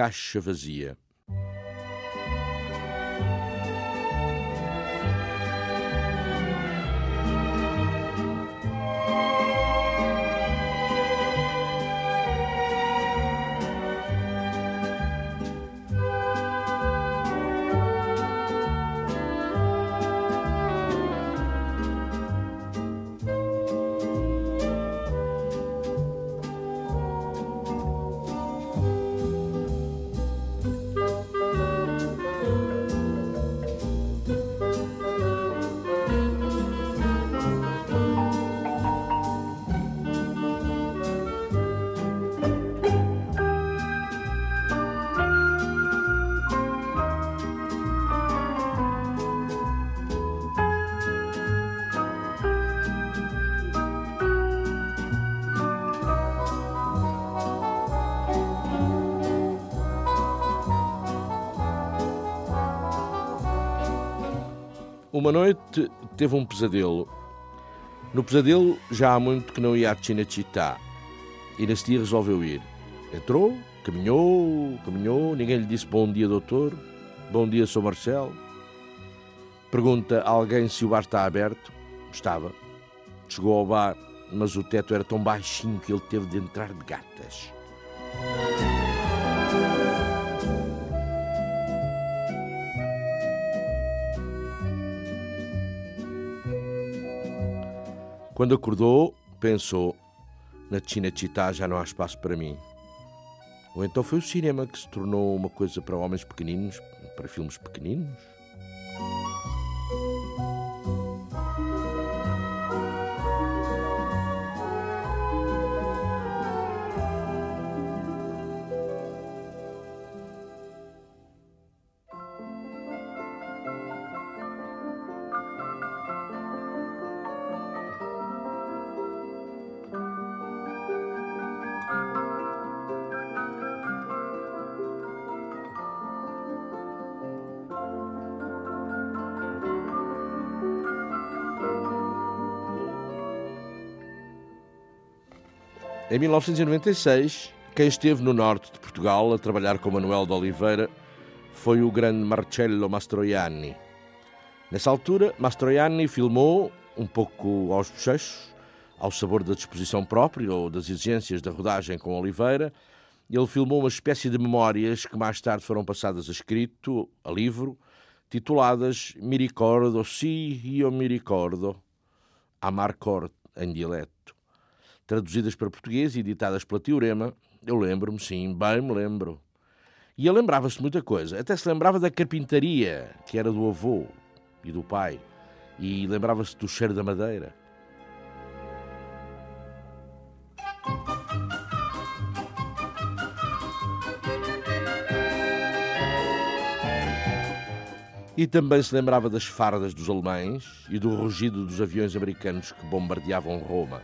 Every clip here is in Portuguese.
Caixa vazia. Uma noite teve um pesadelo. No pesadelo já há muito que não ia a Cinecittà e nesse dia resolveu ir. Entrou, caminhou, caminhou, ninguém lhe disse bom dia, doutor, bom dia, sou Marcelo. Pergunta a alguém se o bar está aberto. Estava. Chegou ao bar, mas o teto era tão baixinho que ele teve de entrar de gatas. Quando acordou, pensou: na Cinecittà já não há espaço para mim. Ou então foi o cinema que se tornou uma coisa para homens pequeninos, para filmes pequeninos? Em 1996, quem esteve no norte de Portugal a trabalhar com Manuel de Oliveira foi o grande Marcello Mastroianni. Nessa altura, Mastroianni filmou, um pouco aos bochechos, ao sabor da disposição própria ou das exigências da rodagem com Oliveira, ele filmou uma espécie de memórias que mais tarde foram passadas a escrito, a livro, tituladas Mi ricordo, sì, io mi ricordo, Amarcord, em dialeto traduzidas para português e editadas pela Teorema. Eu lembro-me, sim, bem me lembro. E ele lembrava-se de muita coisa. Até se lembrava da carpintaria, que era do avô e do pai. E lembrava-se do cheiro da madeira. E também se lembrava das fardas dos alemães e do rugido dos aviões americanos que bombardeavam Roma.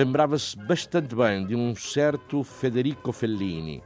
Lembrava-se bastante bem de um certo Federico Fellini.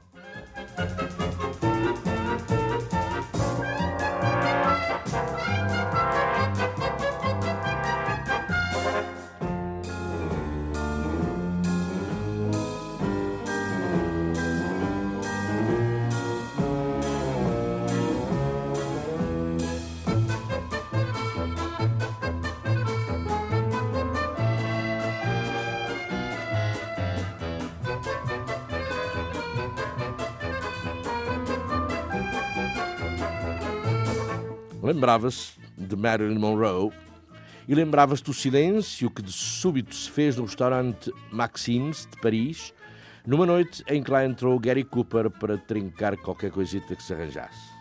Lembrava-se de Marilyn Monroe e lembrava-se do silêncio que de súbito se fez no restaurante Maxine's de Paris, numa noite em que lá entrou Gary Cooper para trincar qualquer coisita que se arranjasse.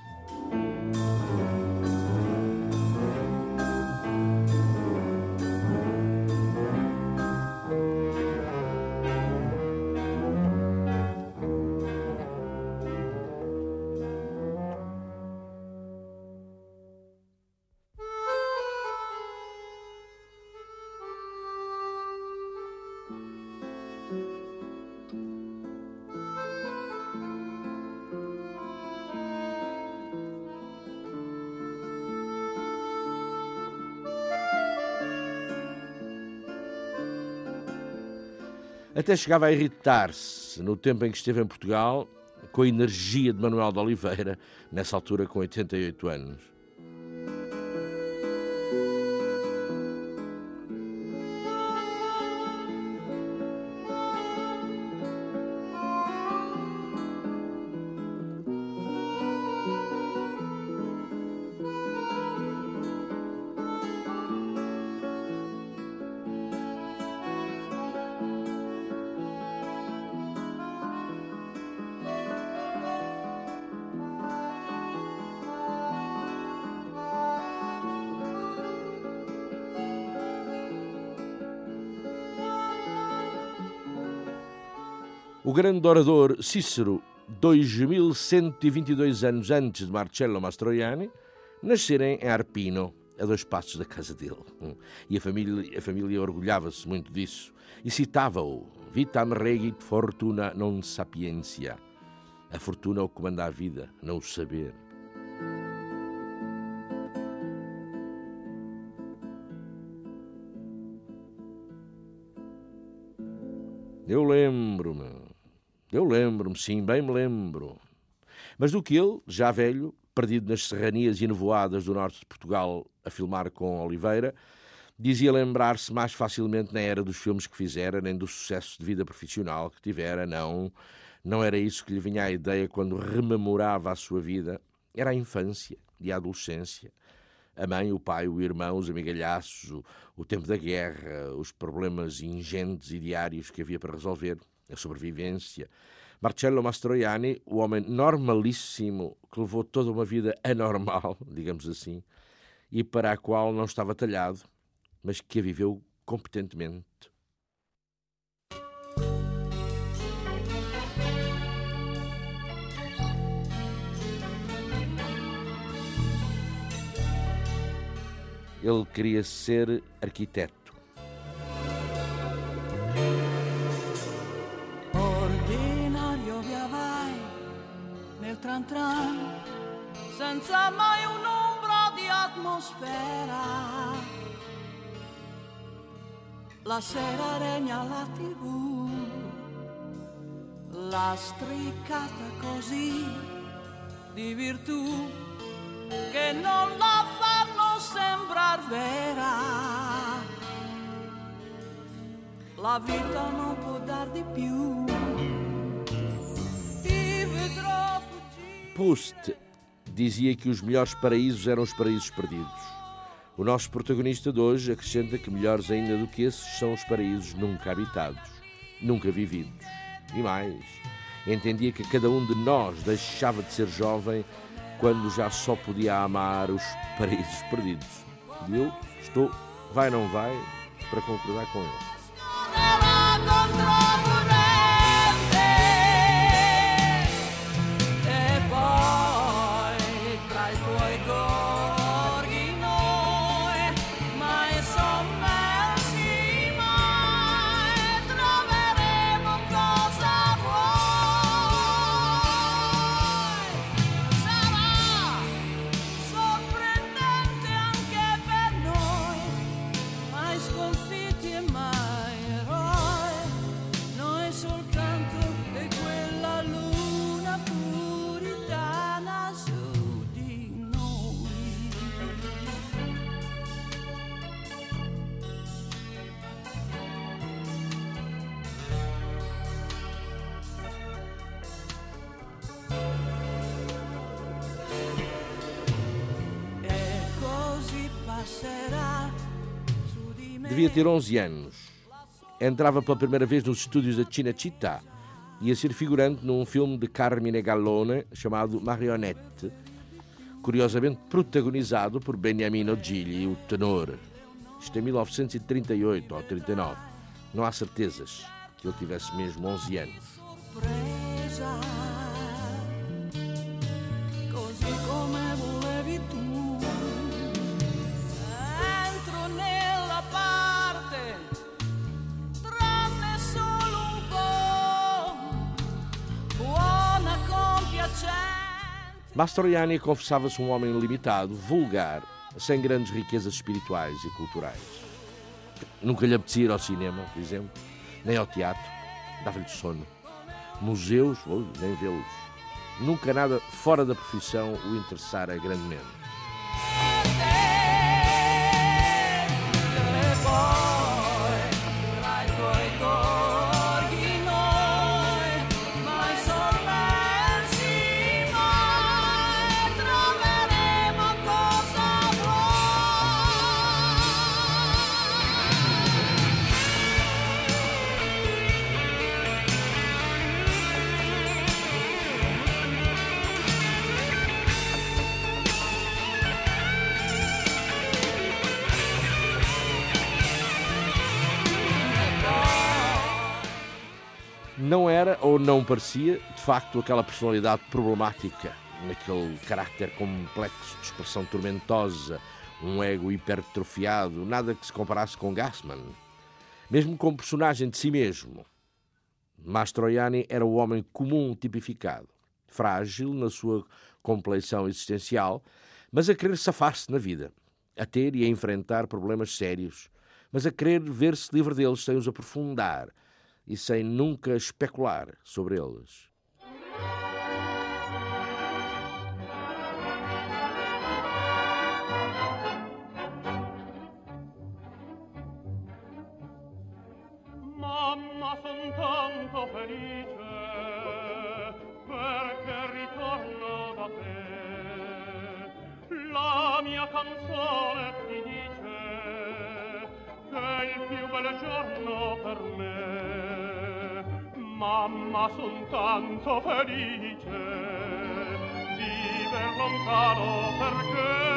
Até chegava a irritar-se no tempo em que esteve em Portugal com a energia de Manuel de Oliveira, nessa altura com 88 anos. O grande orador Cícero, 2122 anos antes de Marcello Mastroianni, nascera em Arpino, a dois passos da casa dele. E a família, a família orgulhava-se muito disso e citava-o: Vitam regit fortuna non sapientia. A fortuna é o que a vida, não o saber. Eu lembro-me eu lembro-me, sim, bem me lembro. Mas do que ele, já velho, perdido nas serranias e nevoadas do norte de Portugal a filmar com Oliveira, dizia lembrar-se mais facilmente na era dos filmes que fizera, nem do sucesso de vida profissional que tivera, não. Não era isso que lhe vinha à ideia quando rememorava a sua vida. Era a infância e a adolescência. A mãe, o pai, o irmão, os amigalhaços, o, o tempo da guerra, os problemas ingentes e diários que havia para resolver a sobrevivência. Marcello Mastroianni, o homem normalíssimo que levou toda uma vida anormal, digamos assim, e para a qual não estava talhado, mas que a viveu competentemente. Ele queria ser arquiteto tran tran, senza mai un'ombra di atmosfera. La sera regna la tv, la striccata così di virtù che non la fanno sembrar vera. La vita non può dar di più. Proust dizia que os melhores paraísos eram os paraísos perdidos. O nosso protagonista de hoje acrescenta que melhores ainda do que esses são os paraísos nunca habitados, nunca vividos. E mais, entendia que cada um de nós deixava de ser jovem quando já só podia amar os paraísos perdidos. E eu estou, vai não vai, para concordar com ele. Devia ter 11 anos. Entrava pela primeira vez nos estúdios da Cinecittà ia ser figurante num filme de Carmine Gallone chamado Marionette, curiosamente protagonizado por Beniamino Gigli, o tenor. Isto em 1938 ou 39. Não há certezas que ele tivesse mesmo 11 anos. Mastroianni confessava-se um homem limitado, vulgar, sem grandes riquezas espirituais e culturais. Nunca lhe apetecia ir ao cinema, por exemplo, nem ao teatro, dava-lhe sono. Museus, nem vê-los. Nunca nada fora da profissão o interessara grandemente. Não era ou não parecia, de facto, aquela personalidade problemática, naquele caráter complexo de expressão tormentosa, um ego hipertrofiado, nada que se comparasse com Gassman. Mesmo como personagem de si mesmo, Mastroianni era o homem comum tipificado, frágil na sua compleição existencial, mas a querer safar-se na vida, a ter e a enfrentar problemas sérios, mas a querer ver-se livre deles sem os aprofundar, e sem nunca especular sobre eles. Mamma, son tanto felice perché ritorno da te. La mia canzone più bel giorno per me. Mamma, son tanto felice viver lontano perché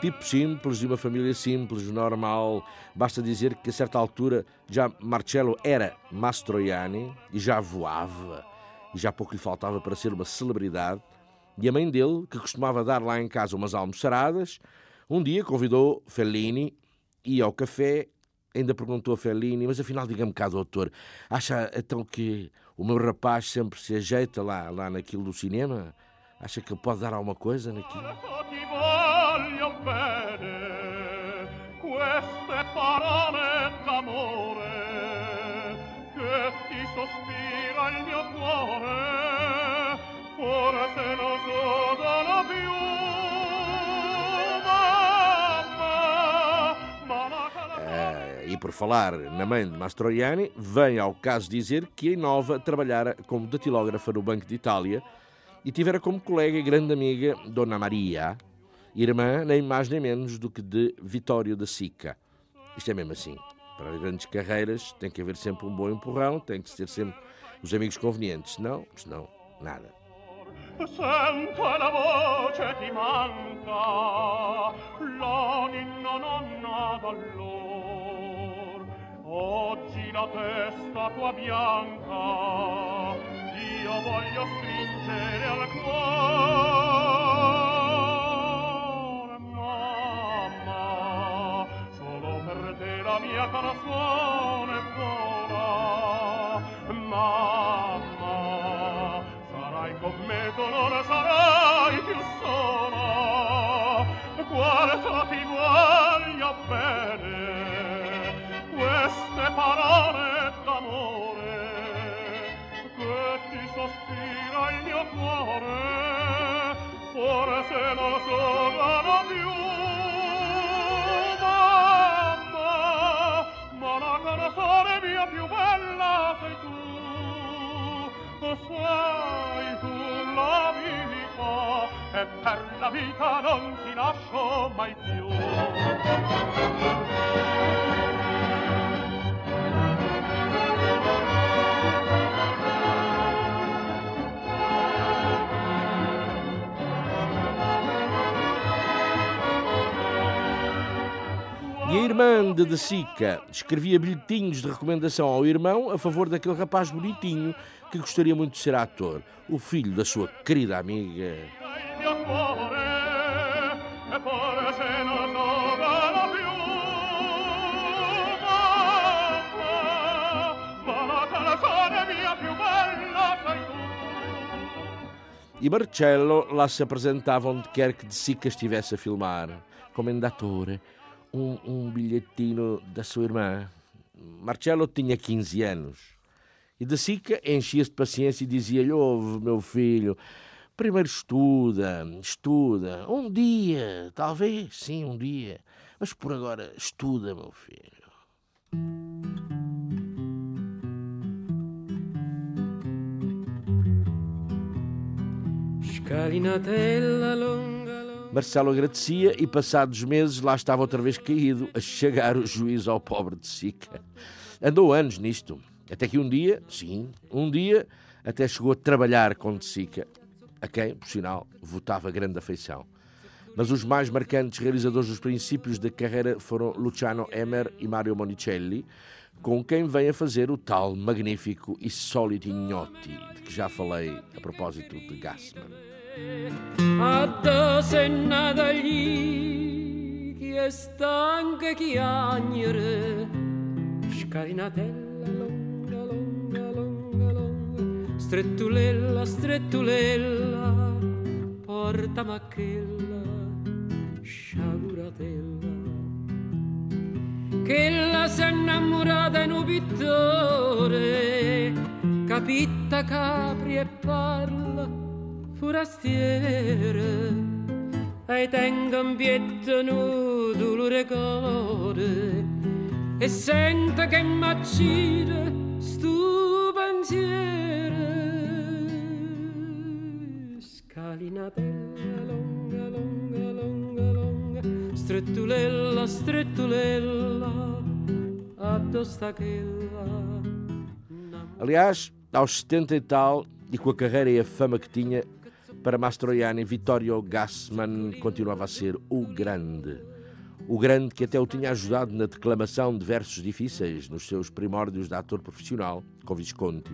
Tipo simples, de uma família simples, normal. Basta dizer que a certa altura já Marcello era Mastroianni e já voava e já pouco lhe faltava para ser uma celebridade. E a mãe dele, que costumava dar lá em casa umas almoçaradas, um dia convidou Fellini e ao café ainda perguntou a Fellini, mas afinal diga-me cá, doutor, acha então que o meu rapaz sempre se ajeita lá, lá naquilo do cinema? Acha que ele pode dar alguma coisa naquilo? Sospira il mio cuore forse non sono più Por falar na mãe de Mastroianni, vem ao caso dizer que em Nova trabalhara como datilógrafa no Banco de Itália e tivera como colega e grande amiga Dona Maria, irmã nem mais nem menos do que de Vitório da Sica. Isto é mesmo assim. Para grandes carreiras tem que haver sempre um bom empurrão, tem que ter sempre os amigos convenientes, senão, senão nada. Sento la voce ti manca, la ninna nonna oggi la testa tua bianca io voglio stringere al cuore mamma. Solo per te la mia canzone buona mamma. Sarai con me tu non sarai più sola quanto ti voglio bene. Irmã de Sica escrevia bilhetinhos de recomendação ao irmão a favor daquele rapaz bonitinho que gostaria muito de ser ator, o filho da sua querida amiga. E Marcello lá se apresentava onde quer que De Sica estivesse a filmar, comendatore, um, um bilhetinho da sua irmã. Marcello tinha 15 anos. E De Sica enchia-se de paciência e dizia-lhe: Ouve, meu filho, primeiro estuda, estuda. Um dia, talvez, sim, um dia. Mas por agora, estuda, meu filho. Carinatella longa, longa. Marcelo agradecia e, passados meses, lá estava outra vez caído, a chegar o juízo ao pobre de Sica. Andou anos nisto, até que um dia, sim, um dia, até chegou a trabalhar com de Sica, a quem, por sinal, votava grande afeição. Mas os mais marcantes realizadores dos princípios da carreira foram Luciano Emer e Mario Monicelli, com quem vem a fazer o tal magnífico e sólido Ignotti, de que já falei a propósito de Gassman. Scarinatella longa longa longa longa strettulella strettulella porta macchella sciaguratella. Che la s'è innamorata in un pittore capitta capri e parla forastiere e tengo un pietto nudo lo e sento che m'accide stu pensiero. Scalinatella longa longa longa longa. Strettulella strettulella addosta Aliás, aos 70 e tal, e com a carreira e a fama que tinha, para Mastroianni, Vittorio Gassman continuava a ser o grande. O grande que até o tinha ajudado na declamação de versos difíceis nos seus primórdios de ator profissional, com Visconti.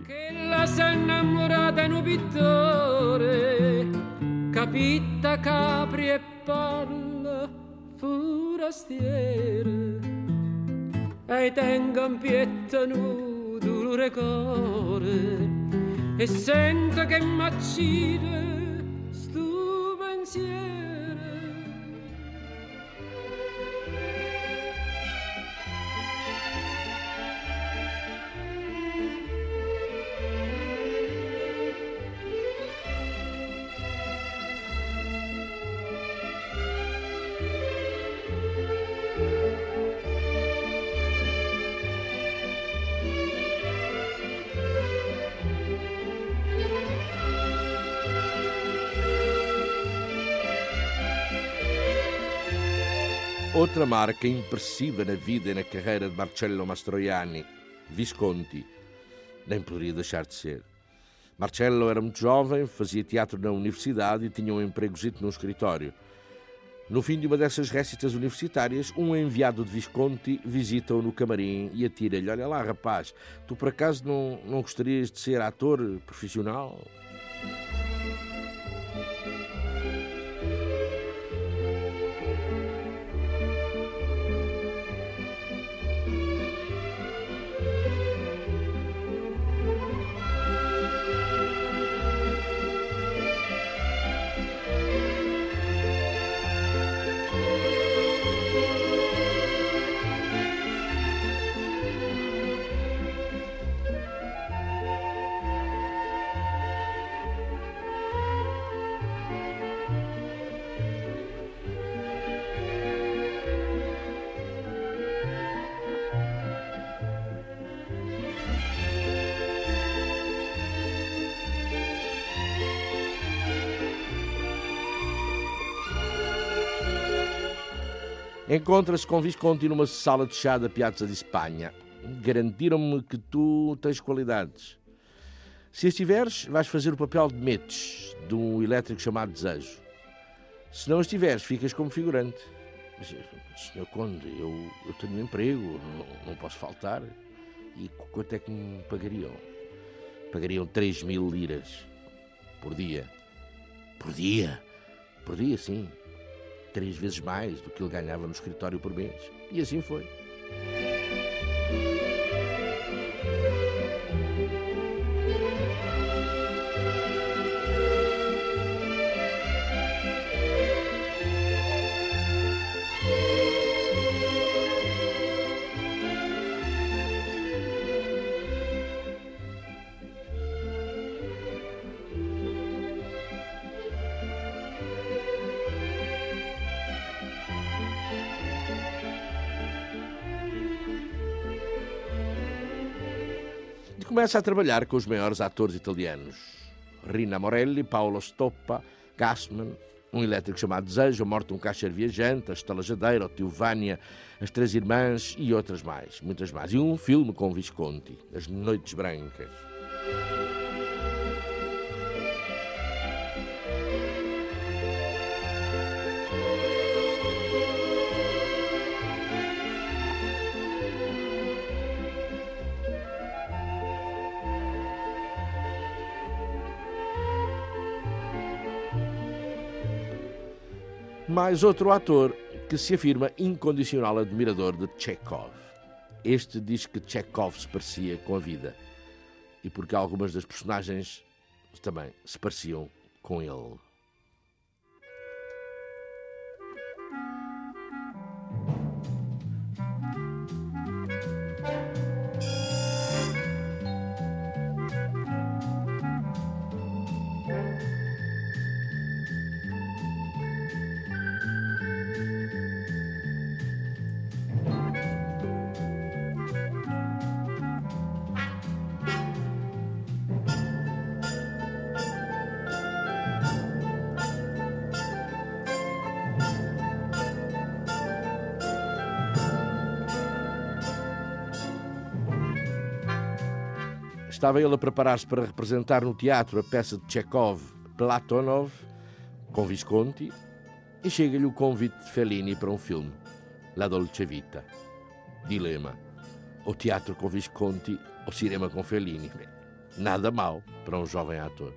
e sento che m'accide stu Outra marca impressiva na vida e na carreira de Marcello Mastroianni, Visconti, nem poderia deixar de ser. Marcello era muito jovem, fazia teatro na universidade e tinha um empregozito num escritório. No fim de uma dessas récitas universitárias, um enviado de Visconti visita-o no camarim e atira-lhe: Olha lá, rapaz, tu por acaso não, não gostarias de ser ator profissional? Encontra-se com Visconti numa sala de chá da Piazza di Spagna. Garantiram-me que tu tens qualidades. Se as tiveres, vais fazer o papel de Metes, de um elétrico chamado Desejo. Se não as tiveres, ficas como figurante. Senhor Conde, eu, eu tenho um emprego, não, não posso faltar. E quanto é que me pagariam? Pagariam 3 mil liras por dia. Por dia? Por dia, sim. Três vezes mais do que ele ganhava no escritório por mês. E assim foi. Começa a trabalhar com os maiores atores italianos. Rina Morelli, Paolo Stoppa, Gassman, um elétrico chamado Desejo, a morte de um caixeiro viajante, a Estalajadeira, o tio Vânia, as Três Irmãs e outras mais, muitas mais. E um filme com Visconti, As Noites Brancas. Mais outro ator que se afirma incondicional admirador de Chekhov. Este diz que Chekhov se parecia com a vida e porque algumas das personagens também se pareciam com ele. Estava ele a preparar-se para representar no teatro a peça de Chekhov Platonov, com Visconti, e chega-lhe o convite de Fellini para um filme, La Dolce Vita. Dilema: o teatro com Visconti ou cinema com Fellini? Nada mal para um jovem ator.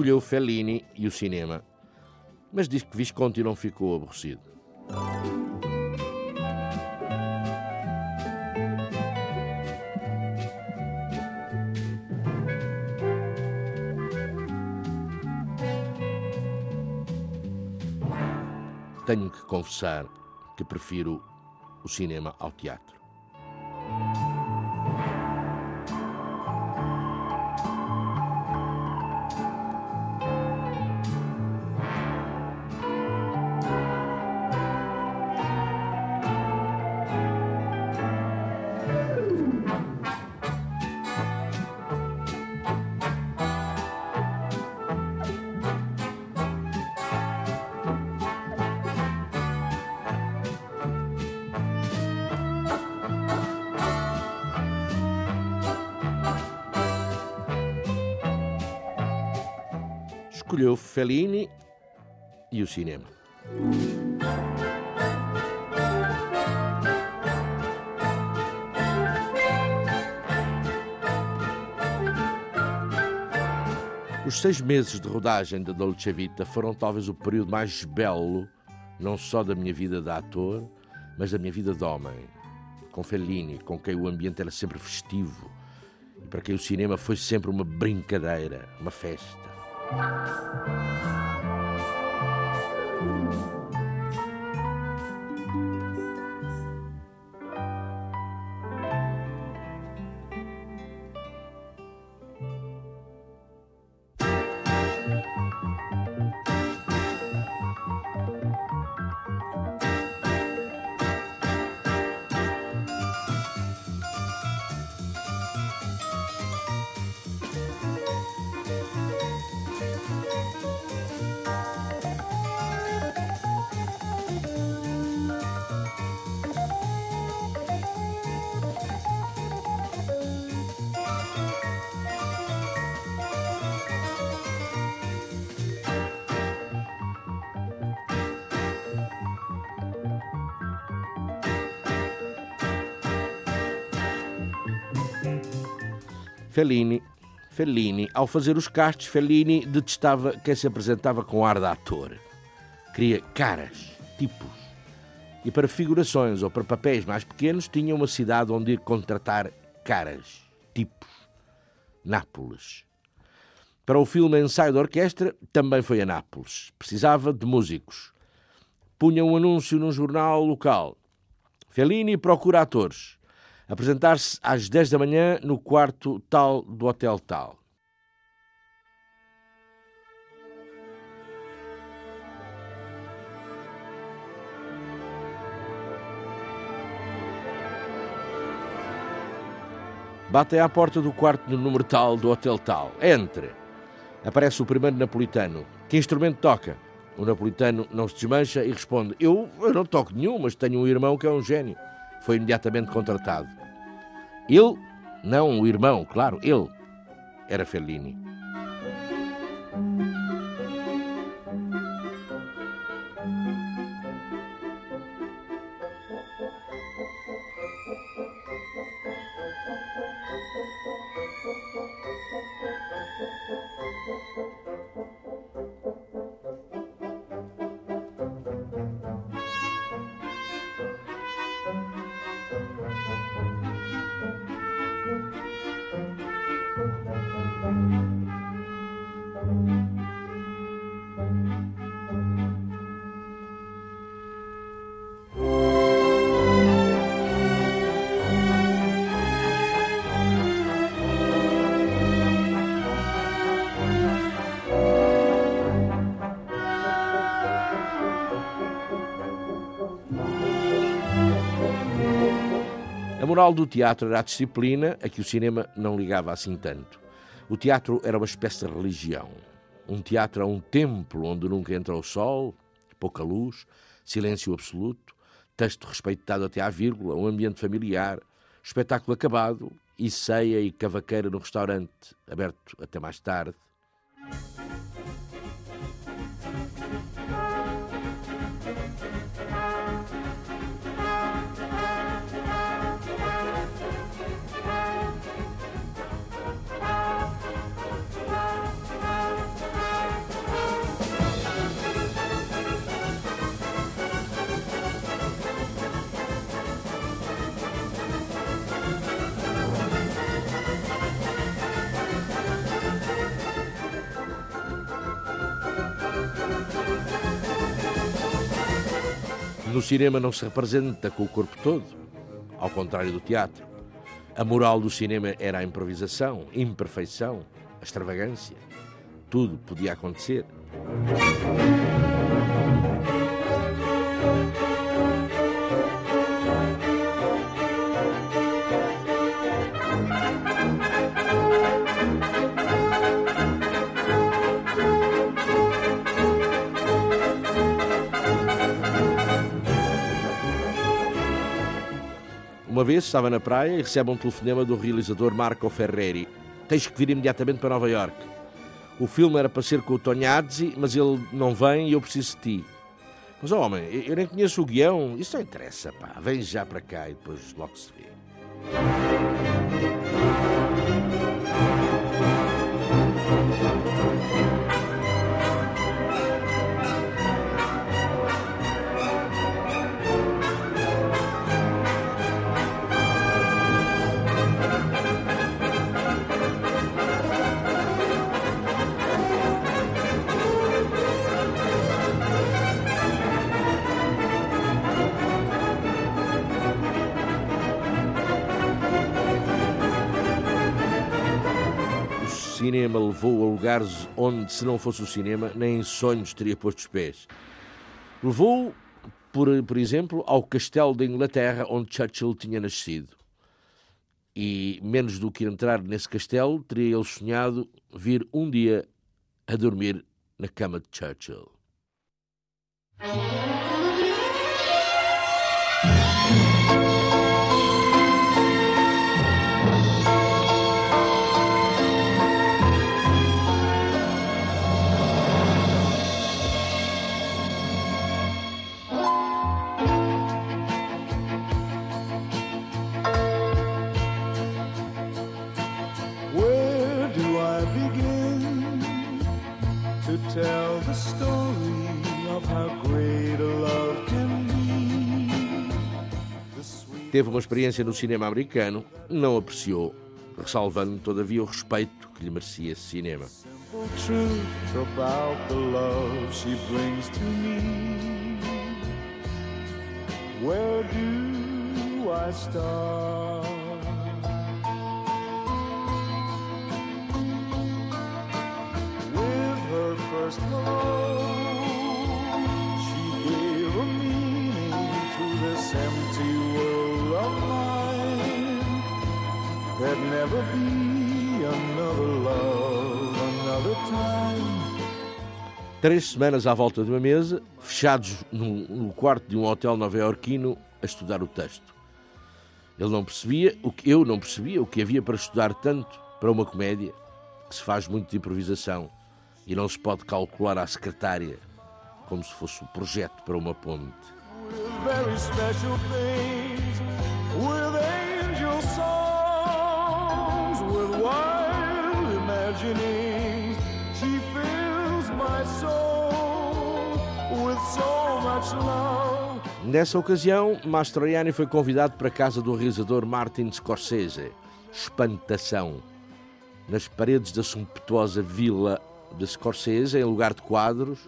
Escolheu Fellini e o cinema, mas diz que Visconti não ficou aborrecido. Tenho que confessar que prefiro o cinema ao teatro. Escolheu Fellini e o cinema. Os seis meses de rodagem da Dolce Vita foram talvez o período mais belo, não só da minha vida de ator, mas da minha vida de homem. Com Fellini, com quem o ambiente era sempre festivo e para quem o cinema foi sempre uma brincadeira, uma festa. Música Fellini, Fellini, ao fazer os castes, Fellini detestava quem se apresentava com ar de ator. Queria caras, tipos. E para figurações ou para papéis mais pequenos, tinha uma cidade onde ir contratar caras, tipos. Nápoles. Para o filme Ensaio de Orquestra, também foi a Nápoles. Precisava de músicos. Punha um anúncio num jornal local. Fellini procura atores. Apresentar-se às 10 da manhã no quarto tal do Hotel Tal. Batem à porta do quarto no número tal do Hotel Tal. Entre. Aparece o primeiro napolitano. Que instrumento toca? O napolitano não se desmancha e responde: eu, eu não toco nenhum, mas tenho um irmão que é um gênio. Foi imediatamente contratado. Ele, não o irmão, claro, ele, era Fellini. Moral do teatro era a disciplina a que o cinema não ligava assim tanto. O teatro era uma espécie de religião. Um teatro é um templo onde nunca entra o sol, pouca luz, silêncio absoluto, texto respeitado até à vírgula, um ambiente familiar, espetáculo acabado e ceia e cavaqueira no restaurante, aberto até mais tarde. No cinema não se representa com o corpo todo, ao contrário do teatro. A moral do cinema era a improvisação, a imperfeição, a extravagância. Tudo podia acontecer. Uma vez estava na praia e recebe um telefonema do realizador Marco Ferreri. Tens que vir imediatamente para Nova York. O filme era para ser com o Tognazzi, mas ele não vem e eu preciso de ti. Mas, oh, homem, eu nem conheço o guião. Isso não interessa, pá. Vem já para cá e depois logo se vê. Cinema levou a lugares onde, se não fosse o cinema, nem em sonhos teria posto os pés. Levou, por, por exemplo, ao castelo da Inglaterra onde Churchill tinha nascido. E menos do que entrar nesse castelo, teria ele sonhado vir um dia a dormir na cama de Churchill. Teve uma experiência no cinema americano, não apreciou, ressalvando todavia o respeito que lhe merecia esse cinema. First hello, never be another love, another time. Três semanas à volta de uma mesa, fechados no, no quarto de um hotel nova-iorquino a estudar o texto. Ele não percebia, o que eu não percebia, o que havia para estudar tanto para uma comédia que se faz muito de improvisação e não se pode calcular à secretária como se fosse o um projeto para uma ponte. Nessa ocasião, Mastroianni foi convidado para a casa do realizador Martin Scorsese. Espantação. Nas paredes da sumptuosa vila de Scorsese, em lugar de quadros,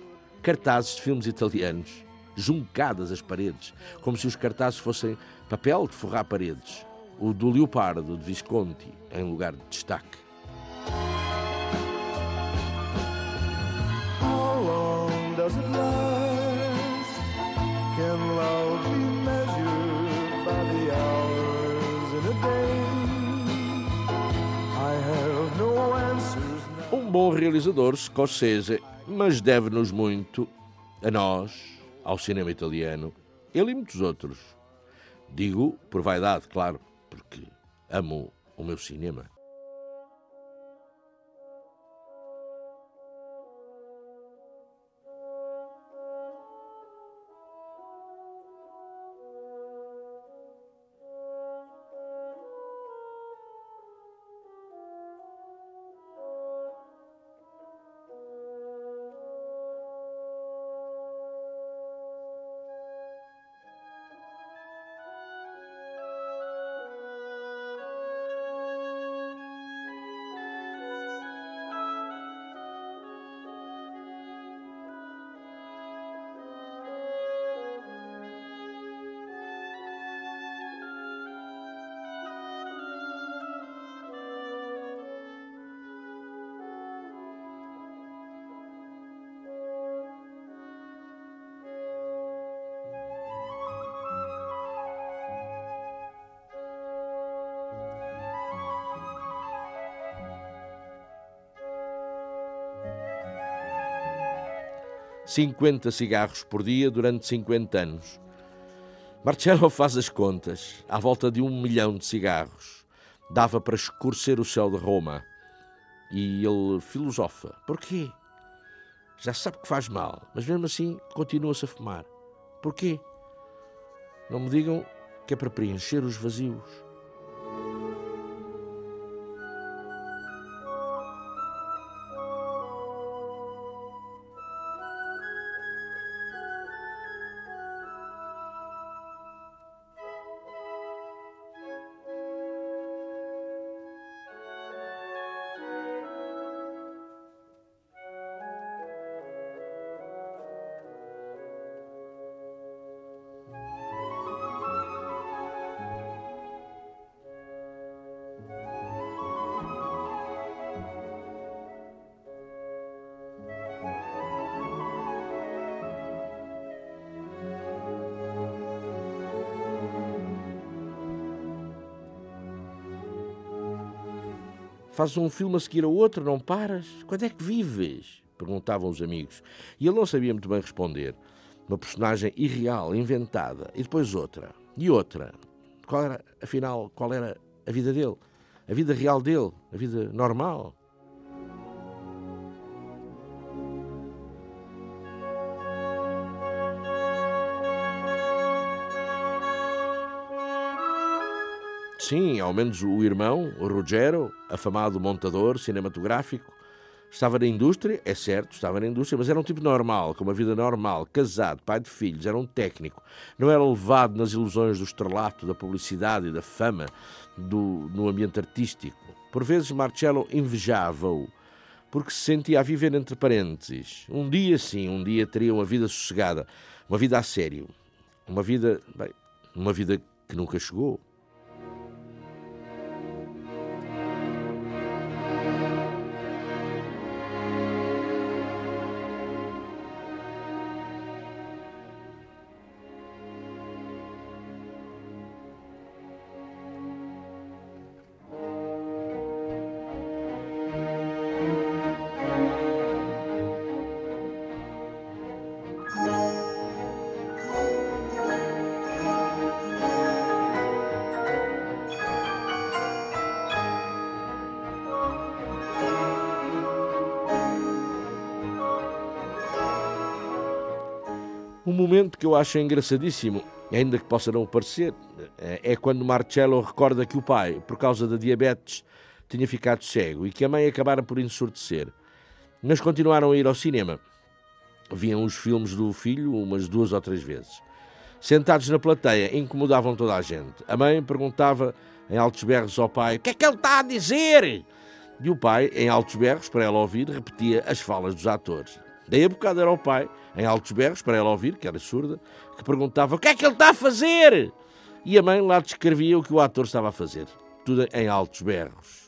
cartazes de filmes italianos, juncadas as paredes, como se os cartazes fossem papel de forrar paredes. O do Leopardo, de Visconti, em lugar de destaque. Can love be measured by the hours in a day? I have no answers now. Um bom realizador, Scorsese, mas deve-nos muito, a nós, ao cinema italiano, ele e muitos outros. Digo por vaidade, claro, porque amo o meu cinema. Cinquenta cigarros por dia durante 50 anos. Marcello faz as contas. À volta de um milhão de cigarros. Dava para escurecer o céu de Roma. E ele filosofa. Porquê? Já sabe que faz mal, mas mesmo assim continua-se a fumar. Porquê? Não me digam que é para preencher os vazios. Fazes um filme a seguir ao outro, não paras? Quando é que vives? Perguntavam os amigos. E ele não sabia muito bem responder. Uma personagem irreal, inventada, e depois outra, e outra. Qual era, afinal, qual era a vida dele? A vida real dele? A vida normal? Sim, ao menos o irmão, o Rogero, afamado montador cinematográfico, Estava na indústria, é certo, estava na indústria, mas era um tipo normal, com uma vida normal, casado, pai de filhos, era um técnico. Não era levado nas ilusões do estrelato, da publicidade e da fama do, no ambiente artístico. Por vezes Marcello invejava-o, porque se sentia a viver entre parênteses. Um dia sim, um dia teria uma vida sossegada, uma vida a sério. Uma vida, bem, uma vida que nunca chegou. Um momento que eu acho engraçadíssimo, ainda que possa não parecer, é quando Marcello recorda que o pai, por causa da diabetes, tinha ficado cego e que a mãe acabara por ensurdecer. Mas continuaram a ir ao cinema. Viam os filmes do filho umas duas ou três vezes. Sentados na plateia, incomodavam toda a gente. A mãe perguntava em altos berros ao pai: O que é que ele está a dizer? E o pai, em altos berros, para ela ouvir, repetia as falas dos atores. Daí a bocado era o pai, em altos berros, para ela ouvir, que era surda, que perguntava: O que é que ele está a fazer? E a mãe lá descrevia o que o ator estava a fazer. Tudo em altos berros.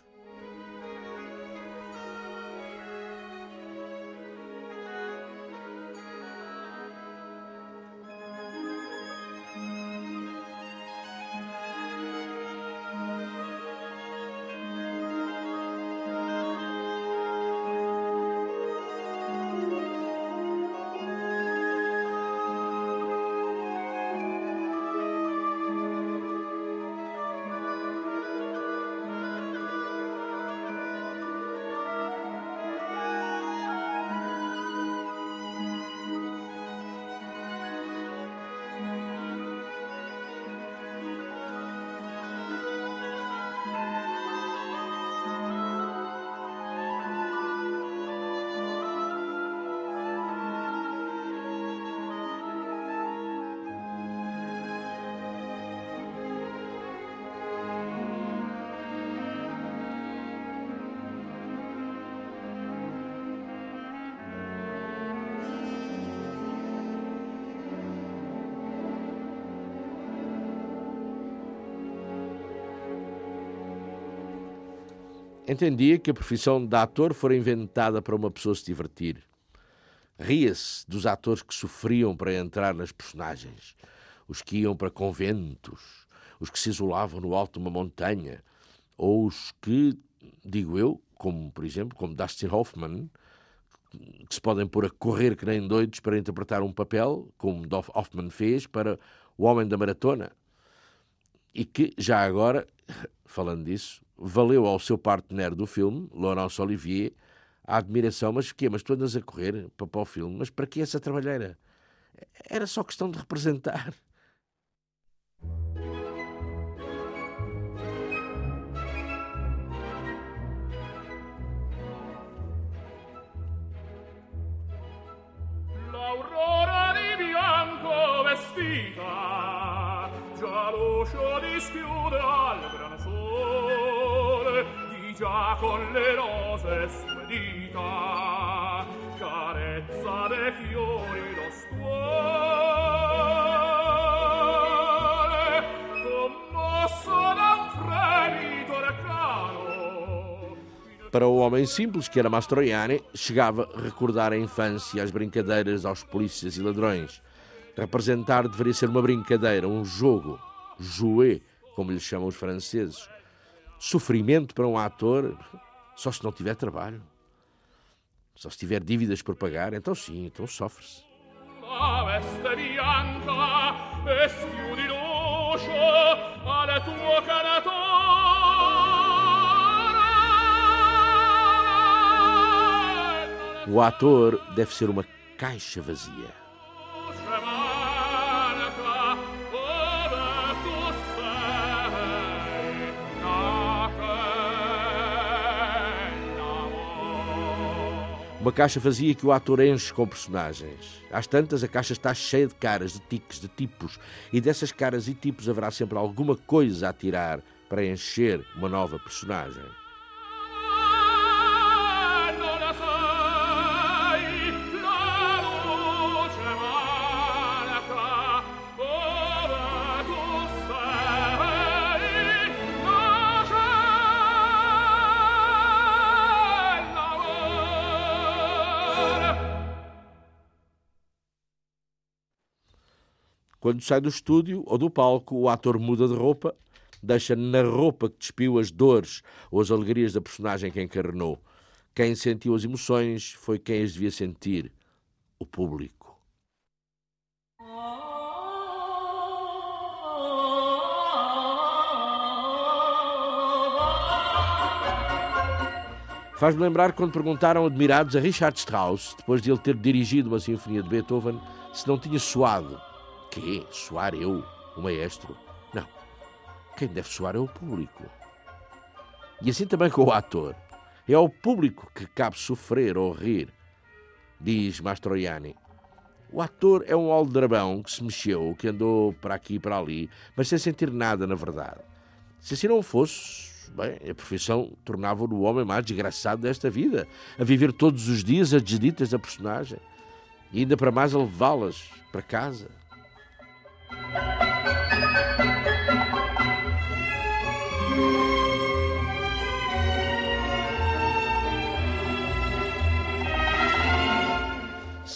Entendia que a profissão de ator fora inventada para uma pessoa se divertir. Ria-se dos atores que sofriam para entrar nas personagens, os que iam para conventos, os que se isolavam no alto de uma montanha, ou os que, digo eu, como por exemplo, como Dustin Hoffman, que se podem pôr a correr que nem doidos para interpretar um papel, como Hoffman fez para O Homem da Maratona. E que, já agora, falando disso, valeu ao seu partner do filme, Laurence Olivier, a admiração. Mas que Mas tu andas a correr para, para o filme? Mas para que essa trabalheira? Era só questão de representar. L'aurora di bianco vestita già l'uscio dischiude al già con le rose sue dita carezza fiori lo stuole commosso da un fremito Para o homem simples, que era Mastroianni, chegava a recordar a infância, as brincadeiras aos polícias e ladrões. Representar deveria ser uma brincadeira, um jogo, jouer, como lhe chamam os franceses sofrimento para um ator só se não tiver trabalho. Só se tiver dívidas por pagar, então sim, então sofre-se. O ator deve ser uma caixa vazia. Uma caixa vazia que o ator enche com personagens. Às tantas, a caixa está cheia de caras, de tiques, de tipos, e dessas caras e tipos haverá sempre alguma coisa a tirar para encher uma nova personagem. Quando sai do estúdio ou do palco, o ator muda de roupa, deixa na roupa que despiu as dores ou as alegrias da personagem que encarnou. Quem sentiu as emoções foi quem as devia sentir: o público. Faz-me lembrar quando perguntaram admirados a Richard Strauss, depois de ele ter dirigido uma sinfonia de Beethoven, se não tinha suado Quê? Soar eu, o maestro? Não. Quem deve soar é o público. E assim também com o ator. É ao público que cabe sofrer ou rir, diz Mastroianni. O ator é um aldrabão que se mexeu, que andou para aqui e para ali, mas sem sentir nada na verdade. Se assim não fosse, bem, a profissão tornava-o o homem mais desgraçado desta vida, a viver todos os dias as desditas da personagem, e ainda para mais a levá-las para casa.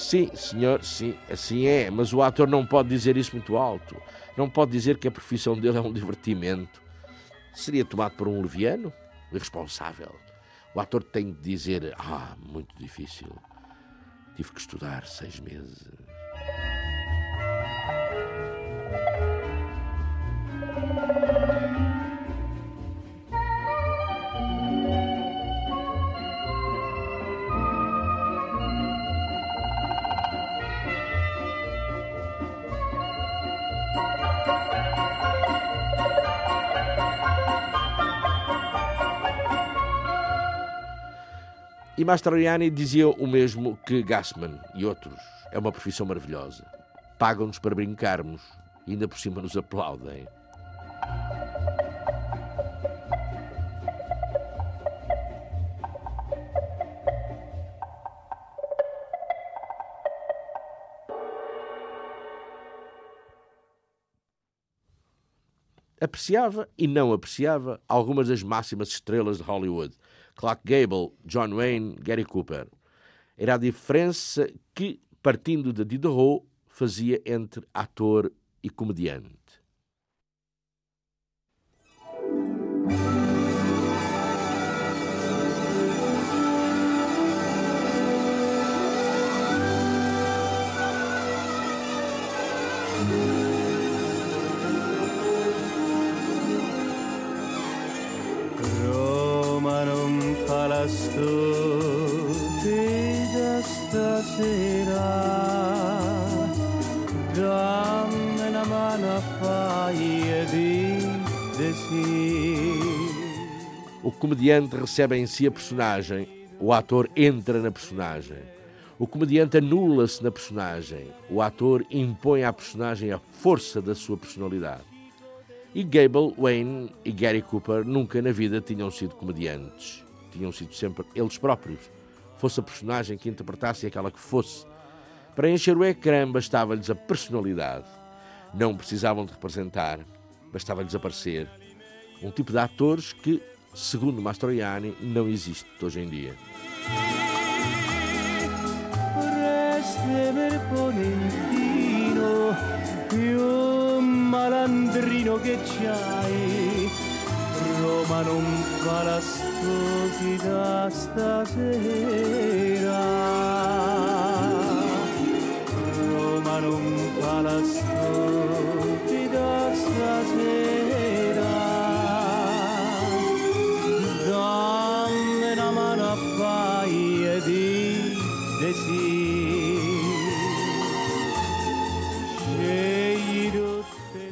Sim, senhor, sim, assim é, mas o ator não pode dizer isso muito alto. Não pode dizer que a profissão dele é um divertimento. Seria tomado por um leviano, irresponsável. O ator tem de dizer: Ah, muito difícil. Tive que estudar seis meses. E Mastroianni dizia o mesmo que Gassman e outros. É uma profissão maravilhosa. Pagam-nos para brincarmos e ainda por cima nos aplaudem. Apreciava e não apreciava algumas das máximas estrelas de Hollywood. Clark Gable, John Wayne, Gary Cooper. Era a diferença que, partindo de Diderot, fazia entre ator e comediante. Comediante recebe em si a personagem, o ator entra na personagem. O comediante anula-se na personagem, o ator impõe à personagem a força da sua personalidade. E Gable, Wayne e Gary Cooper nunca na vida tinham sido comediantes. Tinham sido sempre eles próprios. Fosse a personagem que interpretasse aquela que fosse. Para encher o ecrã bastava-lhes a personalidade. Não precisavam de representar, bastava-lhes aparecer. Um tipo de atores que, segundo Mastroianni, não existe hoje em dia. Roma non fa la stupida stasera Roma non fa la stupida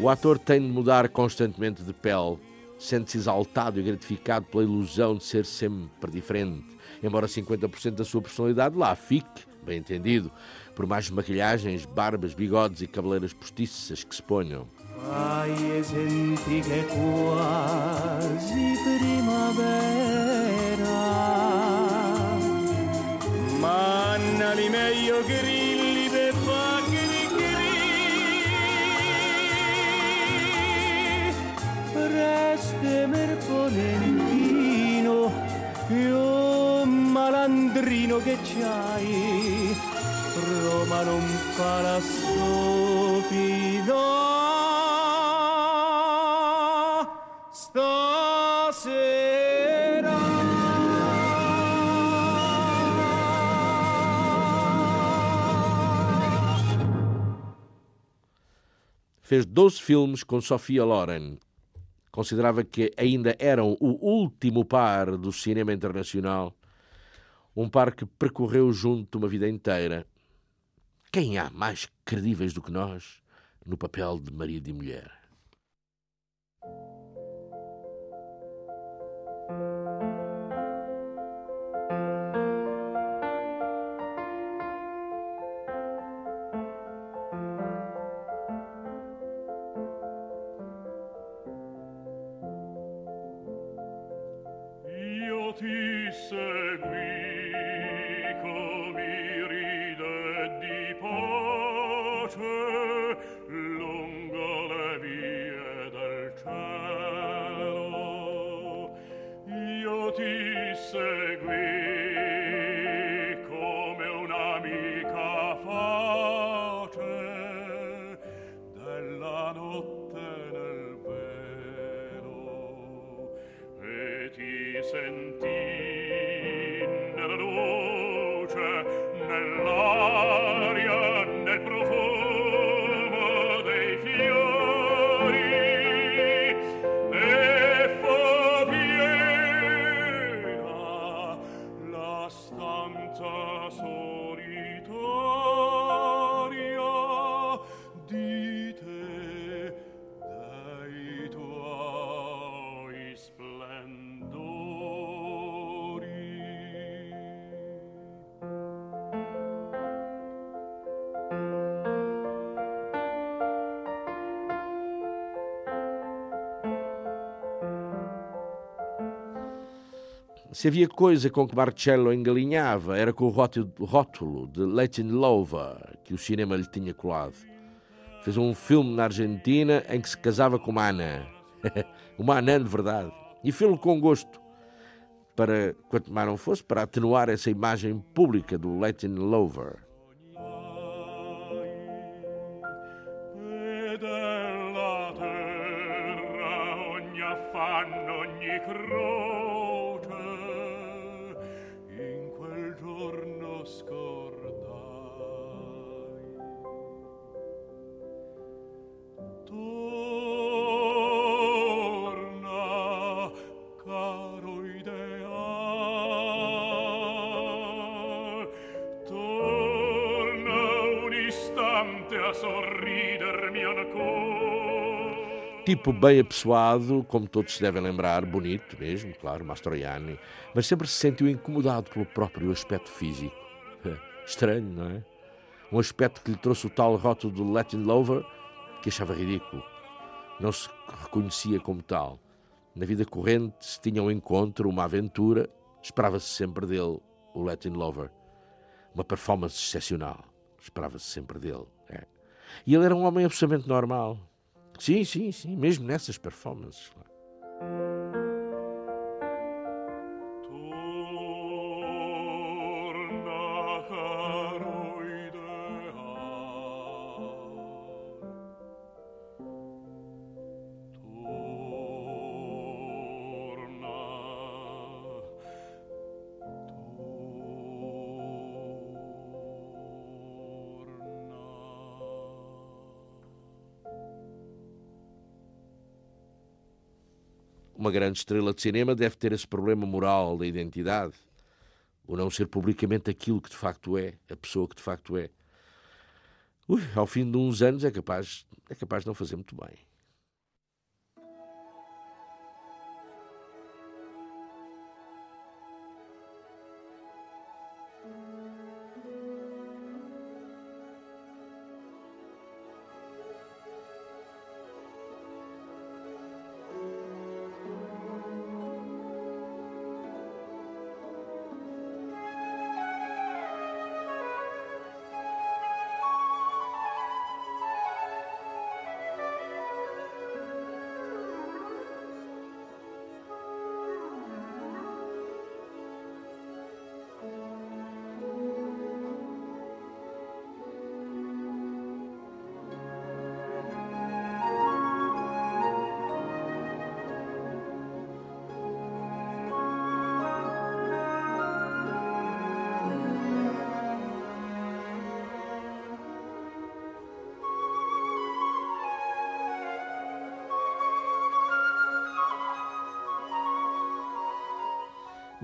O ator tem de mudar constantemente de pele, sente-se exaltado e gratificado pela ilusão de ser sempre diferente, embora 50% da sua personalidade lá fique, bem entendido, por mais maquilhagens, barbas, bigodes e cabeleiras postiças que se ponham. Fez 12 filmes com Sofia Loren. Considerava que ainda eram o último par do cinema internacional. Um par que percorreu junto uma vida inteira. Quem há mais credíveis do que nós no papel de marido e mulher? Se havia coisa com que Marcello engalinhava, era com o rótulo de Latin Lover que o cinema lhe tinha colado. Fez um filme na Argentina em que se casava com uma anã. uma anã de verdade. E fez-lo com gosto. Para, quanto mais não fosse, para atenuar essa imagem pública do Latin Lover. Tipo bem apessoado, como todos se devem lembrar, bonito mesmo, claro, Mastroianni, mas sempre se sentiu incomodado pelo próprio aspecto físico. Estranho, não é? Um aspecto que lhe trouxe o tal rótulo do Latin Lover que achava ridículo. Não se reconhecia como tal. Na vida corrente, se tinha um encontro, uma aventura, esperava-se sempre dele o Latin Lover. Uma performance excepcional. Esperava-se sempre dele. É. E ele era um homem absolutamente normal. Sim, sim, sim, mesmo nessas performances. Uma grande estrela de cinema deve ter esse problema moral da identidade. O não ser publicamente aquilo que de facto é, a pessoa que de facto é. Ui, ao fim de uns anos é capaz, é capaz de não fazer muito bem.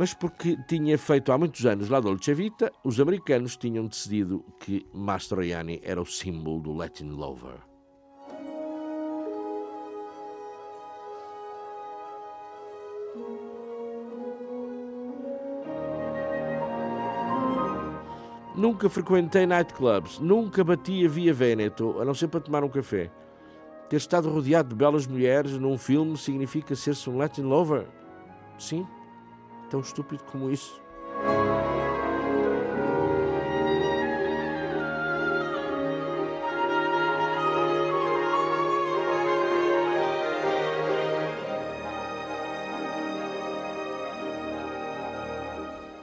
Mas porque tinha feito há muitos anos lá Dolce Vita, os americanos tinham decidido que Mastroianni era o símbolo do Latin Lover. Nunca frequentei nightclubs, nunca bati a Via Veneto, a não ser para tomar um café. Ter estado rodeado de belas mulheres num filme significa ser-se um Latin lover? Sim, tão estúpido como isso.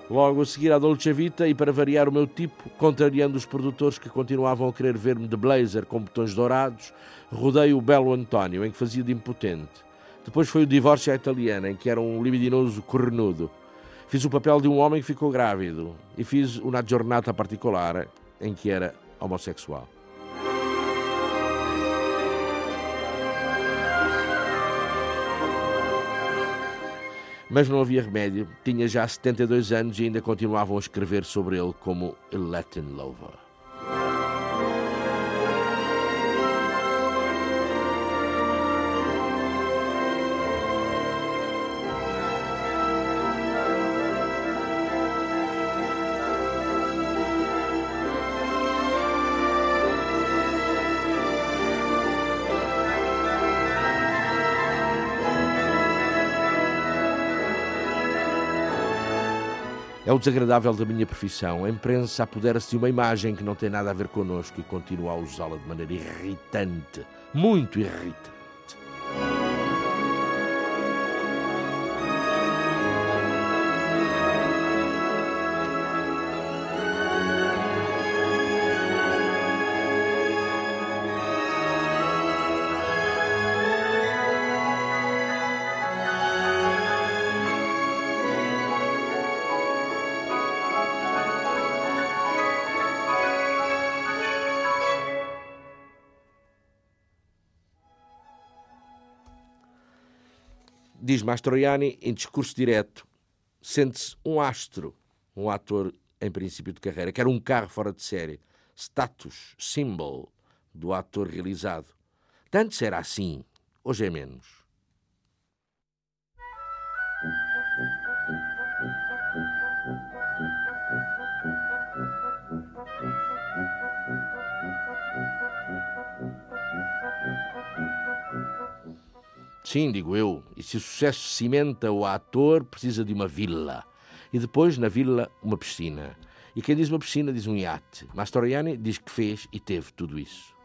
Logo a seguir à Dolce Vita e para variar o meu tipo, contrariando os produtores que continuavam a querer ver-me de blazer com botões dourados, rodei o Belo António, em que fazia de impotente. Depois foi o Divórcio à Italiana, em que era um libidinoso cornudo. Fiz o papel de um homem que ficou grávido e fiz uma Giornata Particolare, em que era homossexual. Mas não havia remédio. Tinha já 72 anos e ainda continuavam a escrever sobre ele como Latin Lover. É o desagradável da minha profissão. A imprensa apodera-se de uma imagem que não tem nada a ver connosco e continua a usá-la de maneira irritante, muito irritante. Diz Mastroianni em discurso direto: sente-se um astro, um ator em princípio de carreira, quer um carro fora de série, status, symbol do ator realizado. Tanto era assim, hoje é menos. Sim, digo eu. E se o sucesso cimenta o ator, precisa de uma vila. E depois, na vila, uma piscina. E quem diz uma piscina diz um iate. Mastroianni diz que fez e teve tudo isso.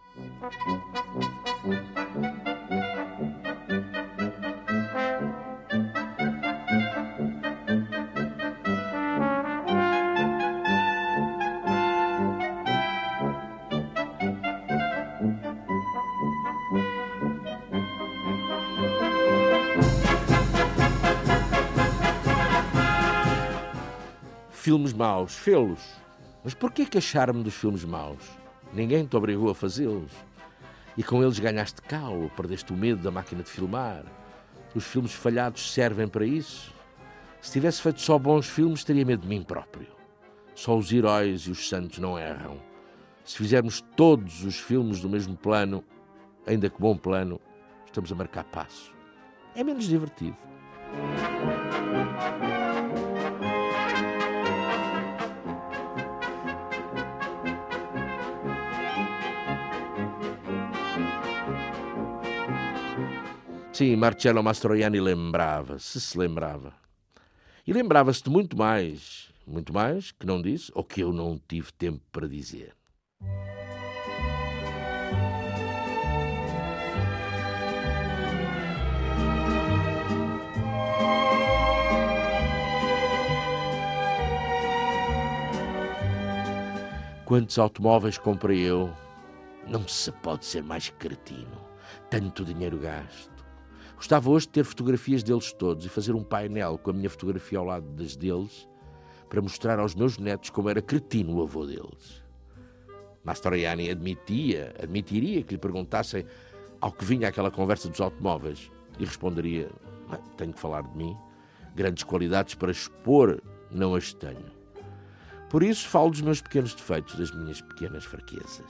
Filmes maus, fê-los. Mas porquê queixar-me dos filmes maus? Ninguém te obrigou a fazê-los. E com eles ganhaste calo, perdeste o medo da máquina de filmar. Os filmes falhados servem para isso. Se tivesse feito só bons filmes, teria medo de mim próprio. Só os heróis e os santos não erram. Se fizermos todos os filmes do mesmo plano, ainda que bom plano, estamos a marcar passo. É menos divertido. Sim, Marcello Mastroianni lembrava, se se lembrava. E lembrava-se de muito mais, muito mais que não disse ou que eu não tive tempo para dizer. Quantos automóveis comprei eu? Não se pode ser mais cretino. Tanto dinheiro gasto. Gostava hoje de ter fotografias deles todos e fazer um painel com a minha fotografia ao lado das deles para mostrar aos meus netos como era cretino o avô deles. Mastroianni admitia, admitiria que lhe perguntassem ao que vinha aquela conversa dos automóveis e responderia: Tenho que falar de mim. Grandes qualidades para expor não as tenho. Por isso falo dos meus pequenos defeitos, das minhas pequenas fraquezas.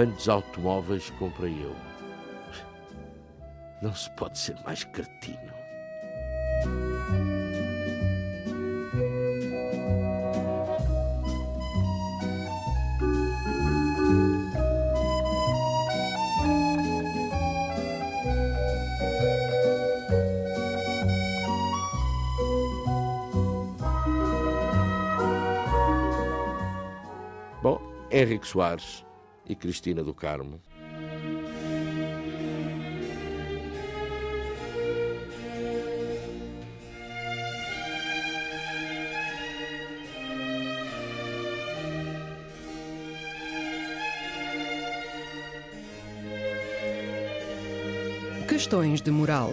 Quantos automóveis comprei eu? Não se pode ser mais cretino. Bom, Henrique Soares e Cristina do Carmo. Questões de moral.